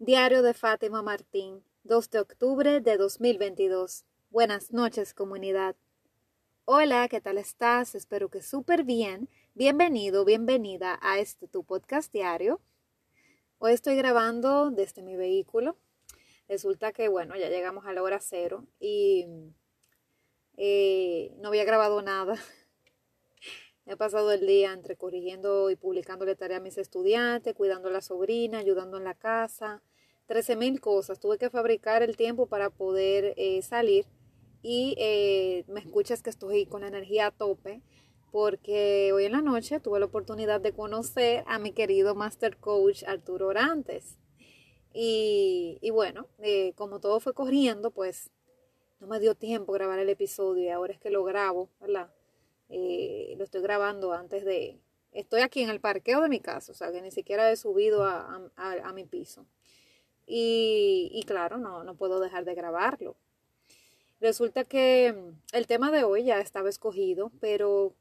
Diario de Fátima Martín, 2 de octubre de 2022. Buenas noches, comunidad. Hola, ¿qué tal estás? Espero que súper bien. Bienvenido, bienvenida a este tu podcast diario. Hoy estoy grabando desde mi vehículo. Resulta que, bueno, ya llegamos a la hora cero y eh, no había grabado nada. He pasado el día entre corrigiendo y publicándole tarea a mis estudiantes, cuidando a la sobrina, ayudando en la casa, 13 mil cosas. Tuve que fabricar el tiempo para poder eh, salir y eh, me escuchas que estoy con la energía a tope porque hoy en la noche tuve la oportunidad de conocer a mi querido Master Coach Arturo Orantes. Y, bueno, eh, como todo fue corriendo, pues no me dio tiempo grabar el episodio y ahora es que lo grabo, ¿verdad? Eh, lo estoy grabando antes de... Estoy aquí en el parqueo de mi casa, o sea que ni siquiera he subido a, a, mi piso. Y, y claro, no, no puedo dejar de grabarlo. Resulta que el tema de hoy ya estaba escogido, pero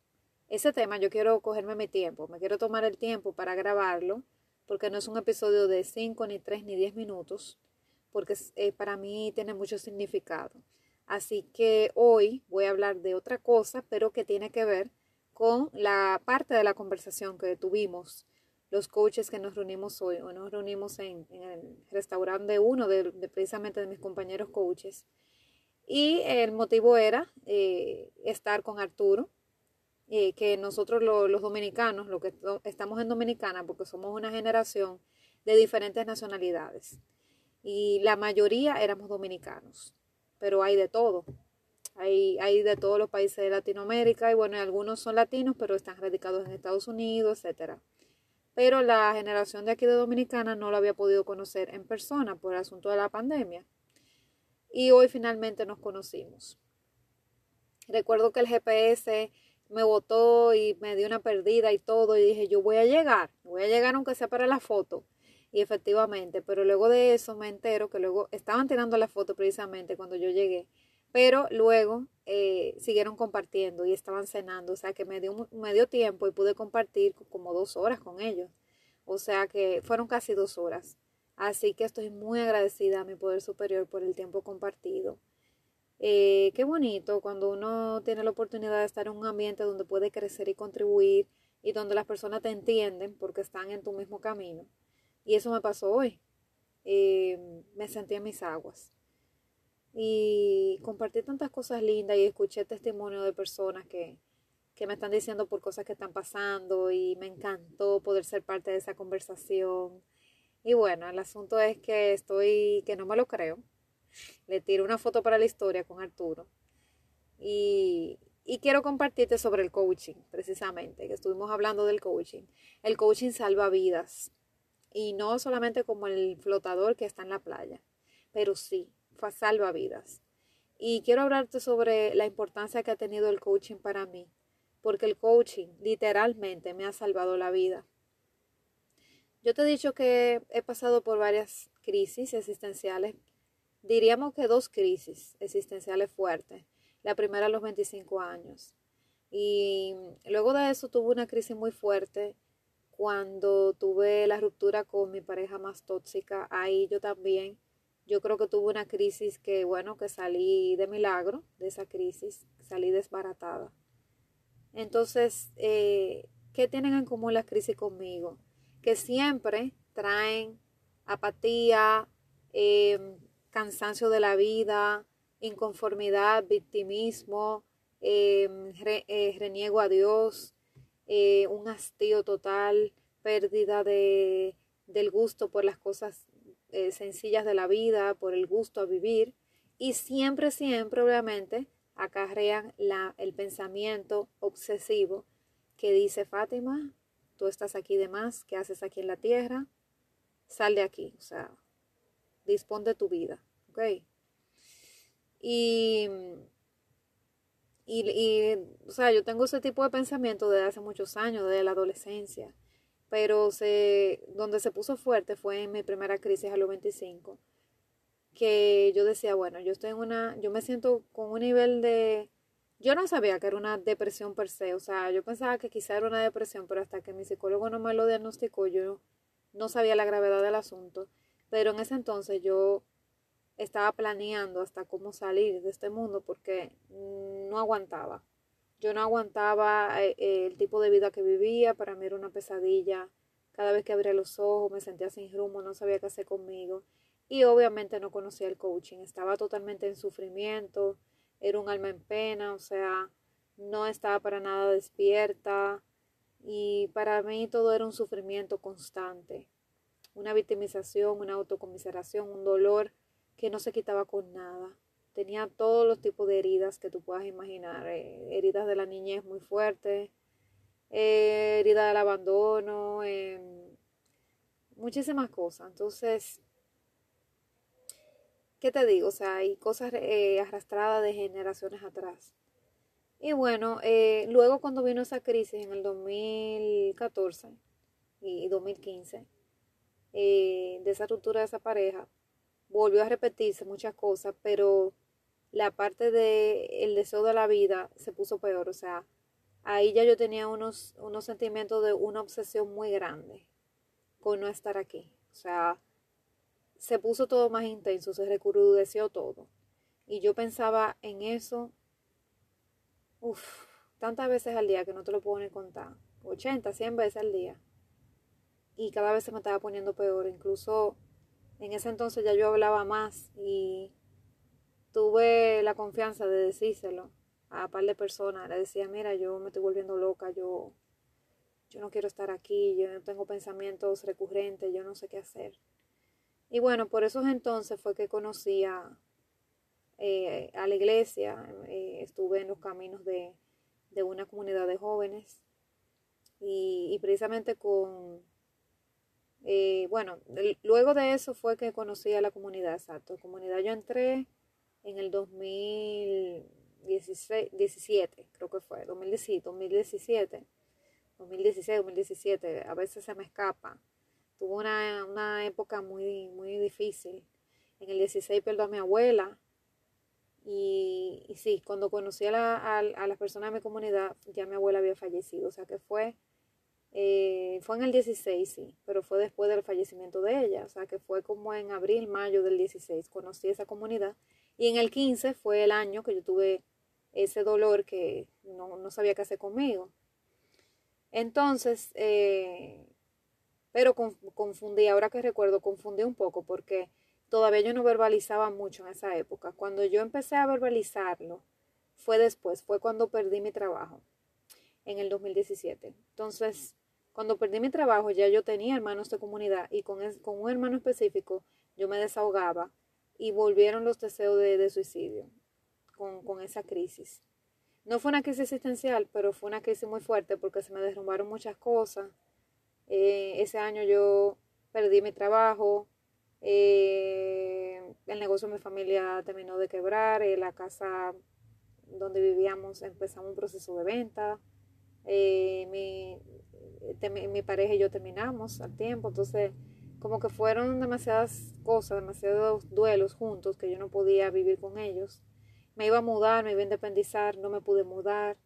ese tema yo quiero cogerme mi tiempo, me quiero tomar el tiempo para grabarlo, porque no es un episodio de 5, ni 3, ni 10 minutos, porque eh, para mí tiene mucho significado. Así que hoy voy a hablar de otra cosa, pero que tiene que ver con la parte de la conversación que tuvimos los coaches que nos reunimos hoy. Hoy nos reunimos en, el restaurante de uno de, precisamente de mis compañeros coaches. Y el motivo era eh, estar con Arturo, eh, que nosotros los dominicanos, lo que estamos en Dominicana, porque somos una generación de diferentes nacionalidades. Y la mayoría éramos dominicanos pero hay de todo. Hay, hay de todos los países de Latinoamérica y bueno, algunos son latinos, pero están radicados en Estados Unidos, etcétera. Pero la generación de aquí de Dominicana no lo había podido conocer en persona por el asunto de la pandemia. Y hoy finalmente nos conocimos. Recuerdo que el GPS me votó y me dio una perdida y todo y dije, yo voy a llegar, voy a llegar aunque sea para la foto. Y efectivamente, pero luego de eso me entero que luego estaban tirando la foto precisamente cuando yo llegué, pero luego eh, siguieron compartiendo y estaban cenando, o sea que me dio, me dio tiempo y pude compartir como dos horas con ellos, o sea que fueron casi dos horas. Así que estoy muy agradecida a mi poder superior por el tiempo compartido. Eh, qué bonito cuando uno tiene la oportunidad de estar en un ambiente donde puede crecer y contribuir y donde las personas te entienden porque están en tu mismo camino. Y eso me pasó hoy. Eh, me sentí en mis aguas. Y compartí tantas cosas lindas y escuché testimonio de personas que, que me están diciendo por cosas que están pasando y me encantó poder ser parte de esa conversación. Y bueno, el asunto es que estoy, que no me lo creo. Le tiro una foto para la historia con Arturo. Y, y quiero compartirte sobre el coaching, precisamente, que estuvimos hablando del coaching. El coaching salva vidas y no solamente como el flotador que está en la playa, pero sí, salva vidas. Y quiero hablarte sobre la importancia que ha tenido el coaching para mí, porque el coaching literalmente me ha salvado la vida. Yo te he dicho que he pasado por varias crisis existenciales, diríamos que dos crisis existenciales fuertes. La primera a los 25 años. Y luego de eso tuve una crisis muy fuerte cuando tuve la ruptura con mi pareja más tóxica, ahí yo también, yo creo que tuve una crisis que, bueno, que salí de milagro de esa crisis, salí desbaratada. Entonces, eh, ¿qué tienen en común las crisis conmigo? Que siempre traen apatía, em, cansancio de la vida, inconformidad, victimismo, eh, reniego a Dios, eh, un hastío total, pérdida de, del gusto por las cosas eh, sencillas de la vida, por el gusto a vivir y siempre, siempre, obviamente, acarrean la, el pensamiento obsesivo que dice Fátima, tú estás aquí de más, ¿qué haces aquí en la tierra? Sal de aquí, o sea, dispón de tu vida, ¿ok? Y y, y, o sea, yo tengo ese tipo de pensamiento desde hace muchos años, desde la adolescencia. Pero se, donde se puso fuerte fue en mi primera crisis a los 25. Que yo decía, bueno, yo estoy en una, yo me siento con un nivel de, yo no sabía que era una depresión per se, o sea, yo pensaba que quizá era una depresión, pero hasta que mi psicólogo no me lo diagnosticó, yo no sabía la gravedad del asunto. Pero en ese entonces yo estaba planeando hasta cómo salir de este mundo porque no aguantaba. Yo no aguantaba eh, el tipo de vida que vivía, para mí era una pesadilla. Cada vez que abría los ojos me sentía sin rumbo, no sabía qué hacer conmigo. Y obviamente no conocía el coaching, estaba totalmente en sufrimiento, era un alma en pena, o sea, no estaba para nada despierta y para mí todo era un sufrimiento constante, una victimización, una autocomiseración, un dolor que no se quitaba con nada. Tenía todos los tipos de heridas que tú puedas imaginar, eh, heridas de la niñez muy fuertes, eh, herida del abandono, em, muchísimas cosas. Entonces, ¿qué te digo? O sea, hay cosas eh, arrastradas de generaciones atrás. Y bueno, luego cuando vino esa crisis en el 2014 y 2015, eh, de esa ruptura de esa pareja, volvió a repetirse muchas cosas, pero la parte de el deseo de la vida se puso peor. O sea, ahí ya yo tenía unos, unos sentimientos de una obsesión muy grande con no estar aquí. O sea, se puso todo más intenso, se recrudeció todo. Y yo pensaba en eso Uf, tantas veces al día que no te lo puedo ni contar. 80, 100 veces al día. Y cada vez se me estaba poniendo peor. Incluso en ese entonces ya yo hablaba más y tuve la confianza de decírselo a un par de personas. Le decía, mira, yo me estoy volviendo loca, yo, yo no quiero estar aquí, yo no tengo pensamientos recurrentes, yo no sé qué hacer. Y bueno, por esos entonces fue que conocí a, eh, la iglesia, eh, estuve en los caminos de, una comunidad de jóvenes y, precisamente con, eh, bueno, luego de eso fue que conocí a la comunidad, exacto, comunidad yo entré en el 2017, creo que fue, 2017, 2017, 2016, 2017, a veces se me escapa. Tuve una, una época muy, muy difícil. En el 16 perdí a mi abuela, y, sí, cuando conocí a, la, a, las personas de mi comunidad, ya mi abuela había fallecido. O sea que fue, eh, fue en el 16, sí, pero fue después del fallecimiento de ella. O sea que fue como en abril, mayo del 16, conocí esa comunidad. Y en el 15 fue el año que yo tuve ese dolor que no, no sabía qué hacer conmigo. Entonces, eh, pero confundí, ahora que recuerdo, confundí un poco porque todavía yo no verbalizaba mucho en esa época. Cuando yo empecé a verbalizarlo, fue después, fue cuando perdí mi trabajo, en el 2017. Entonces, cuando perdí mi trabajo, ya yo tenía hermanos de comunidad y con, con un hermano específico yo me desahogaba y volvieron los deseos de, suicidio con, esa crisis. No fue una crisis existencial, pero fue una crisis muy fuerte porque se me derrumbaron muchas cosas. Eh, ese año yo perdí mi trabajo, eh, el negocio de mi familia terminó de quebrar, eh, la casa donde vivíamos empezamos un proceso de venta, eh, mi, mi pareja y yo terminamos al tiempo, entonces como que fueron demasiadas cosas, demasiados duelos juntos que yo no podía vivir con ellos. Me iba a mudar, me iba a independizar, no me pude mudar.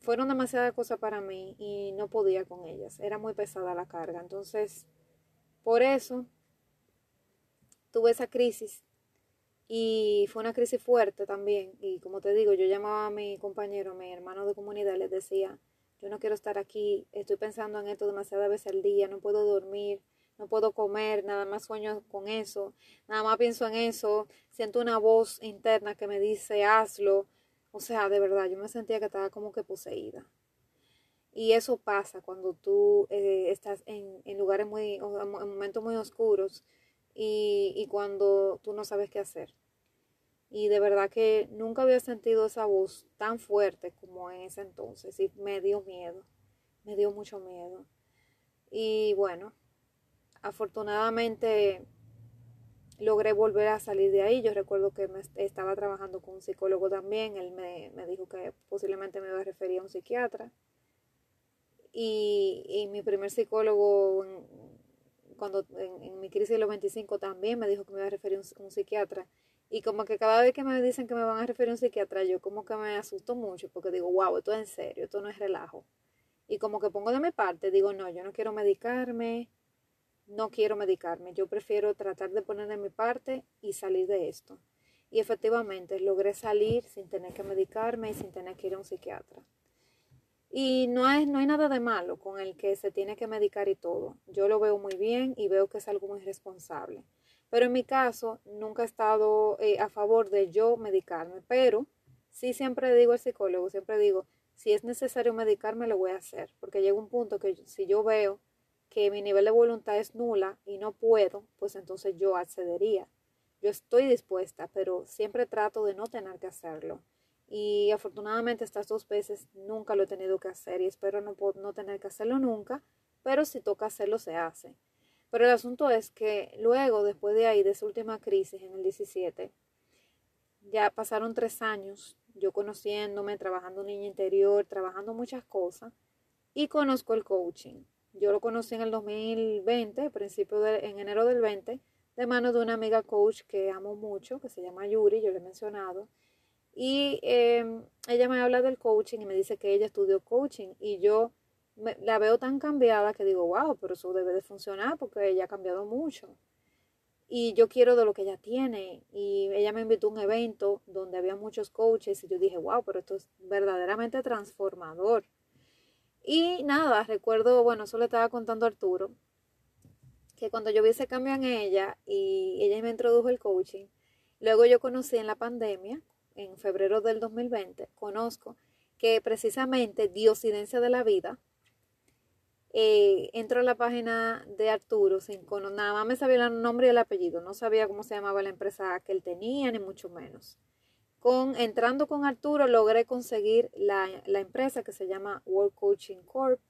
Fueron demasiadas cosas para mí y no podía con ellas. Era muy pesada la carga. Entonces, por eso tuve esa crisis y fue una crisis fuerte también. Y como te digo, yo llamaba a mi compañero, a mi hermano de comunidad, les decía, yo no quiero estar aquí, estoy pensando en esto demasiadas veces al día, no puedo dormir, no puedo comer, nada más sueño con eso, nada más pienso en eso, siento una voz interna que me dice, hazlo. O sea, de verdad, yo me sentía que estaba como que poseída. Y eso pasa cuando tú eh, estás en, en lugares muy, en momentos muy oscuros y, cuando tú no sabes qué hacer. Y de verdad que nunca había sentido esa voz tan fuerte como en ese entonces y me dio miedo, me dio mucho miedo. Y bueno, afortunadamente logré volver a salir de ahí. Yo recuerdo que me estaba trabajando con un psicólogo también. Él me, me dijo que posiblemente me iba a referir a un psiquiatra. Y, y mi primer psicólogo cuando en, mi crisis de los 25 también me dijo que me iba a referir a un, psiquiatra. Y como que cada vez que me dicen que me van a referir a un psiquiatra, yo como que me asusto mucho porque digo, wow, esto es en serio, esto no es relajo. Y como que pongo de mi parte, digo, no, yo no quiero medicarme, no quiero medicarme, yo prefiero tratar de poner de mi parte y salir de esto. Y efectivamente logré salir sin tener que medicarme y sin tener que ir a un psiquiatra. Y no, no hay nada de malo con el que se tiene que medicar y todo. Yo lo veo muy bien y veo que es algo muy responsable. Pero en mi caso, nunca he estado eh, a favor de yo medicarme. Pero sí siempre digo al psicólogo, siempre digo, si es necesario medicarme, lo voy a hacer. Porque llega un punto que si yo veo que mi nivel de voluntad es nula y no puedo, pues entonces yo accedería. Yo estoy dispuesta, pero siempre trato de no tener que hacerlo. Y afortunadamente estas dos veces nunca lo he tenido que hacer y espero no, no tener que hacerlo nunca, pero si toca hacerlo se hace. Pero el asunto es que luego, después de ahí, de esa última crisis en el 17, ya pasaron tres años yo conociéndome, trabajando niña interior, trabajando muchas cosas y conozco el coaching. Yo lo conocí en el 2020, principio de, en enero del 20, de mano de una amiga coach que amo mucho, que se llama Yuri, yo le he mencionado. Y em, ella me habla del coaching y me dice que ella estudió coaching y yo la veo tan cambiada que digo, wow, pero eso debe de funcionar porque ella ha cambiado mucho. Y yo quiero de lo que ella tiene. Y ella me invitó a un evento donde había muchos coaches y yo dije, wow, pero esto es verdaderamente transformador. Y nada, recuerdo, bueno, eso le estaba contando a Arturo, que cuando yo vi ese cambio en ella y ella me introdujo el coaching, luego yo conocí en la pandemia, en febrero del 2020, conozco que precisamente Diosidencia de la Vida, eh, entro a la página de Arturo sin nada más me sabía el nombre y el apellido, no sabía cómo se llamaba la empresa que él tenía, ni mucho menos. Con, entrando con Arturo logré conseguir la, empresa que se llama World Coaching Corp.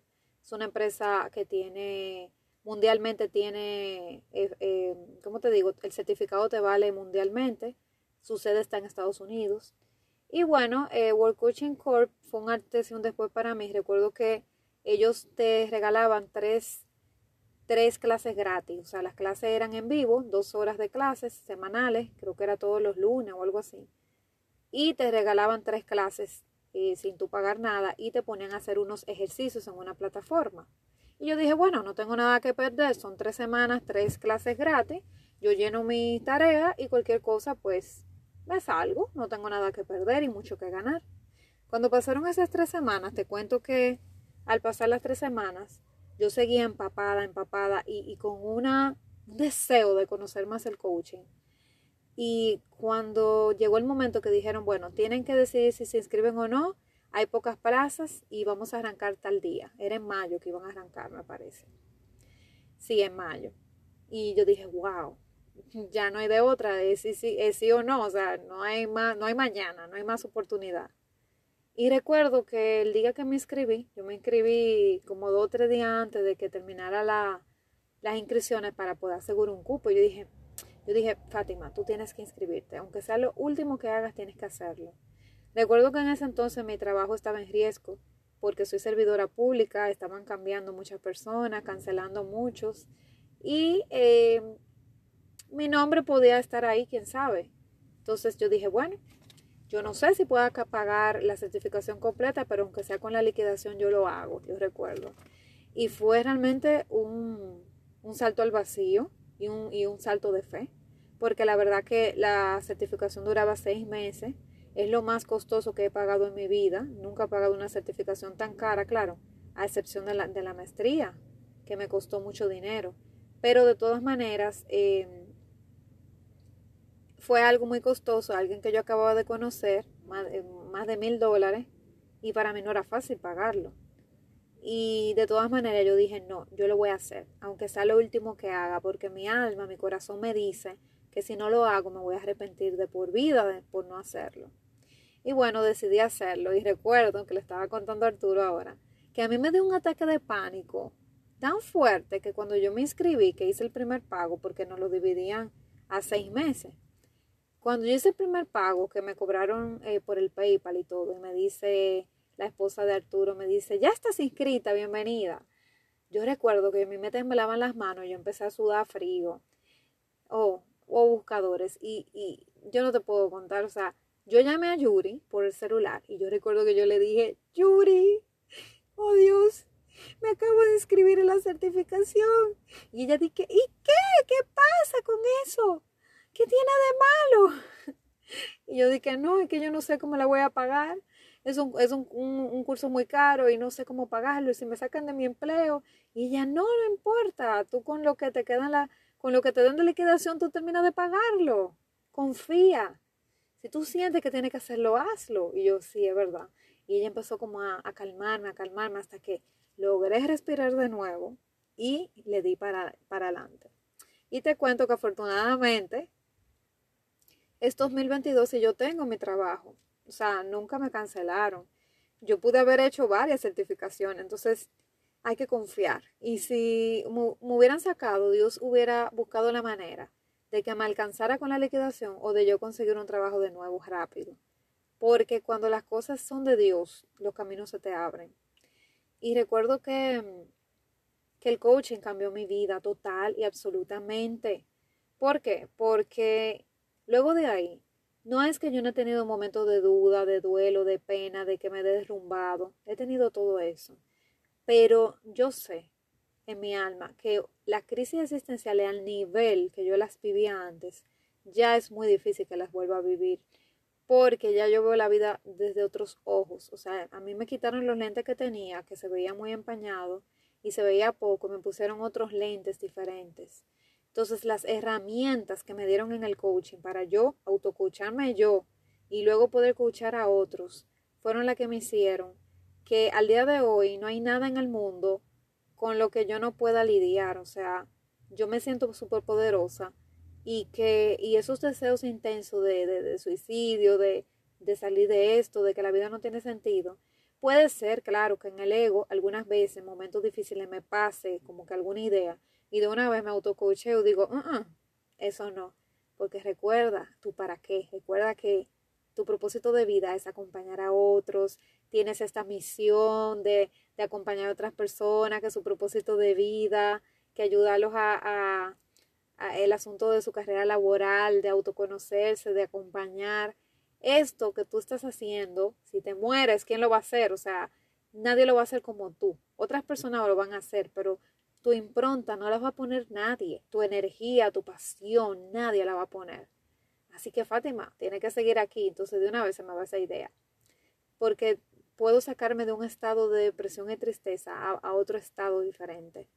Es una empresa que tiene, mundialmente tiene, eh, eh, ¿cómo te digo? El certificado te vale mundialmente. Su sede está en Estados Unidos. Y bueno, eh, World Coaching Corp fue un antes un después para mí. Recuerdo que ellos te regalaban tres, tres clases gratis. O sea, las clases eran en vivo, dos horas de clases semanales, creo que era todos los lunes o algo así. Y te regalaban tres clases eh, sin tú pagar nada y te ponían a hacer unos ejercicios en una plataforma. Y yo dije, bueno, no tengo nada que perder, son tres semanas, tres clases gratis, yo lleno mi tarea y cualquier cosa pues me salgo, no tengo nada que perder y mucho que ganar. Cuando pasaron esas tres semanas, te cuento que al pasar las tres semanas, yo seguía empapada, empapada y, con una, un deseo de conocer más el coaching. Y cuando llegó el momento que dijeron, bueno, tienen que decidir si se inscriben o no, hay pocas plazas y vamos a arrancar tal día. Era en mayo que iban a arrancar, me parece. Sí, en mayo. Y yo dije, wow, ya no hay de otra, es sí, es sí o no, o sea, no hay, más, no hay mañana, no hay más oportunidad. Y recuerdo que el día que me inscribí, yo me inscribí como dos o tres días antes de que terminara la, las inscripciones para poder asegurar un cupo. Yo dije, yo dije, Fátima, tú tienes que inscribirte, aunque sea lo último que hagas, tienes que hacerlo. Recuerdo que en ese entonces mi trabajo estaba en riesgo porque soy servidora pública, estaban cambiando muchas personas, cancelando muchos y eh, mi nombre podía estar ahí, quién sabe. Entonces yo dije, bueno, yo no sé si pueda pagar la certificación completa, pero aunque sea con la liquidación, yo lo hago, yo recuerdo. Y fue realmente un, salto al vacío y un, y un salto de fe, porque la verdad que la certificación duraba seis meses, es lo más costoso que he pagado en mi vida, nunca he pagado una certificación tan cara, claro, a excepción de la, de la maestría, que me costó mucho dinero. Pero de todas maneras, eh, fue algo muy costoso, alguien que yo acababa de conocer, más de, mil dólares, y para mí no era fácil pagarlo. Y de todas maneras yo dije, no, yo lo voy a hacer, aunque sea lo último que haga, porque mi alma, mi corazón me dice que si no lo hago me voy a arrepentir de por vida por no hacerlo. Y bueno, decidí hacerlo y recuerdo que le estaba contando Arturo ahora, que a mí me dio un ataque de pánico tan fuerte que cuando yo me inscribí, que hice el primer pago, porque nos lo dividían a seis meses, cuando yo hice el primer pago que me cobraron eh, por el PayPal y todo, y me dice la esposa de Arturo, me dice, ya estás inscrita, bienvenida. Yo recuerdo que a mí me temblaban las manos, yo empecé a sudar frío. Oh, o buscadores. Y, y yo no te puedo contar, o sea, yo llamé a Yuri por el celular y yo recuerdo que yo le dije, Yuri, oh Dios, me acabo de inscribir en la certificación. Y ella dice, ¿y qué? ¿Qué pasa con eso? ¿Qué tiene de malo? Y yo dije, no, es que yo no sé cómo la voy a pagar. Es, un, es un, un, curso muy caro y no sé cómo pagarlo. Y si me sacan de mi empleo. Y ella, no, no importa. Tú con lo que te queda la, con lo que te den de liquidación, tú terminas de pagarlo. Confía. Si tú sientes que tienes que hacerlo, hazlo. Y yo, sí, es verdad. Y ella empezó como a, a calmarme, a calmarme hasta que logré respirar de nuevo y le di para, para adelante. Y te cuento que afortunadamente es 2022 y yo tengo mi trabajo. O sea, nunca me cancelaron. Yo pude haber hecho varias certificaciones, entonces hay que confiar. Y si me, hubieran sacado, Dios hubiera buscado la manera de que me alcanzara con la liquidación o de yo conseguir un trabajo de nuevo rápido. Porque cuando las cosas son de Dios, los caminos se te abren. Y recuerdo que, que el coaching cambió mi vida total y absolutamente. ¿Por qué? Porque Luego de ahí, no es que yo no he tenido momentos de duda, de duelo, de pena, de que me he derrumbado. He tenido todo eso. Pero yo sé en mi alma que las crisis existenciales al nivel que yo las vivía antes, ya es muy difícil que las vuelva a vivir. Porque ya yo veo la vida desde otros ojos. O sea, a mí me quitaron los lentes que tenía, que se veía muy empañado y se veía poco, me pusieron otros lentes diferentes. Entonces, las herramientas que me dieron en el coaching para yo autocoacharme yo y luego poder coachar a otros fueron las que me hicieron que al día de hoy no hay nada en el mundo con lo que yo no pueda lidiar. O sea, yo me siento súper poderosa y que y esos deseos intensos de, de, de suicidio, de, de salir de esto, de que la vida no tiene sentido, puede ser, claro, que en el ego algunas veces, en momentos difíciles, me pase como que alguna idea y de una vez me autocoacheo, digo, uh eso no, porque recuerda tú para qué, recuerda que tu propósito de vida es acompañar a otros, tienes esta misión de, de acompañar a otras personas, que su propósito de vida, que ayudarlos a, a, el asunto de su carrera laboral, de autoconocerse, de acompañar. Esto que tú estás haciendo, si te mueres, ¿quién lo va a hacer? O sea, nadie lo va a hacer como tú. Otras personas lo van a hacer, pero tu impronta no la va a poner nadie, tu energía, tu pasión, nadie la va a poner. Así que Fátima, tiene que seguir aquí, entonces de una vez se me va esa idea. Porque puedo sacarme de un estado de depresión y tristeza a, a otro estado diferente.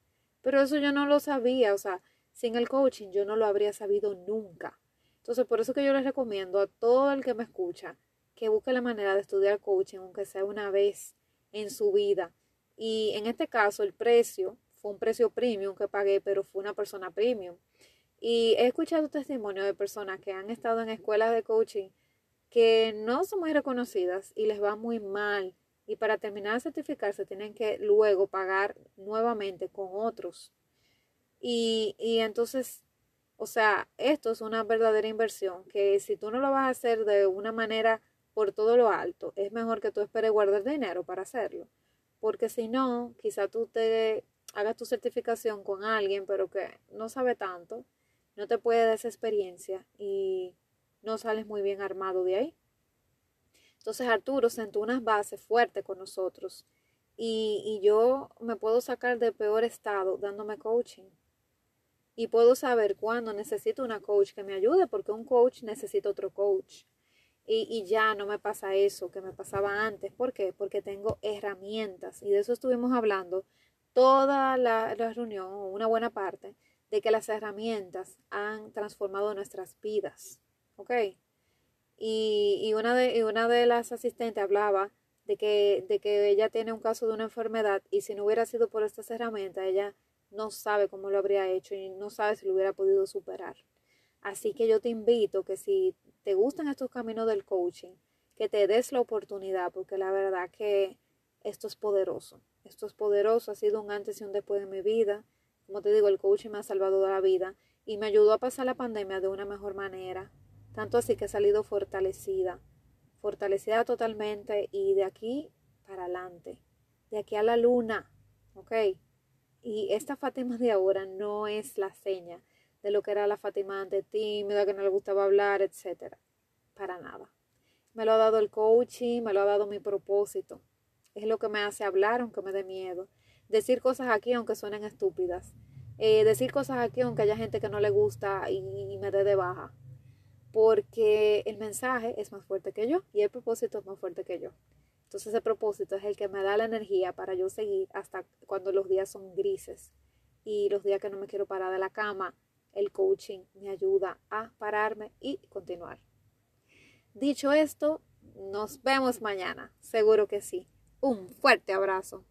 Pero eso yo no lo sabía, o sea, sin el coaching yo no lo habría sabido nunca. Entonces, por eso que yo les recomiendo a todo el que me escucha que busque la manera de estudiar coaching, aunque sea una vez en su vida. Y en este caso, el precio un precio premium que pagué, pero fue una persona premium. Y he escuchado testimonios de personas que han estado en escuelas de coaching que no son muy reconocidas y les va muy mal. Y para terminar de certificarse tienen que luego pagar nuevamente con otros. Y, y entonces, o sea, esto es una verdadera inversión que si tú no lo vas a hacer de una manera por todo lo alto, es mejor que tú esperes guardar dinero para hacerlo. Porque si no, quizá tú te hagas tu certificación con alguien, pero que no sabe tanto, no te puede dar esa experiencia y no sales muy bien armado de ahí. Entonces Arturo sentó unas bases fuertes con nosotros y, y yo me puedo sacar del peor estado dándome coaching. Y puedo saber cuándo necesito una coach que me ayude porque un coach necesita otro coach. Y, y, ya no me pasa eso que me pasaba antes. ¿Por qué? Porque tengo herramientas. Y de eso estuvimos hablando toda la, reunión, o una buena parte, de que las herramientas han transformado nuestras vidas. ¿Ok? Y, y, una, de, y una de las asistentes hablaba de que, de que ella tiene un caso de una enfermedad y si no hubiera sido por estas herramientas, ella no sabe cómo lo habría hecho y no sabe si lo hubiera podido superar. Así que yo te invito que si te gustan estos caminos del coaching, que te des la oportunidad, porque la verdad que esto es poderoso. Esto es poderoso, ha sido un antes y un después de mi vida. Como te digo, el coaching me ha salvado de la vida y me ayudó a pasar la pandemia de una mejor manera. Tanto así que he salido fortalecida, fortalecida totalmente y de aquí para adelante, de aquí a la luna, ¿ok? Y esta Fátima de ahora no es la seña de lo que era la Fátima antes tímida, que no le gustaba hablar, etc. Para nada. Me lo ha dado el coaching, me lo ha dado mi propósito es lo que me hace hablar aunque me dé miedo. Decir cosas aquí aunque suenen estúpidas. Eh, decir cosas aquí aunque haya gente que no le gusta y, y me dé de baja. Porque el mensaje es más fuerte que yo y el propósito es más fuerte que yo. Entonces ese propósito es el que me da la energía para yo seguir hasta cuando los días son grises y los días que no me quiero parar de la cama, el coaching me ayuda a pararme y continuar. Dicho esto, nos vemos mañana, seguro que sí. Un fuerte abrazo.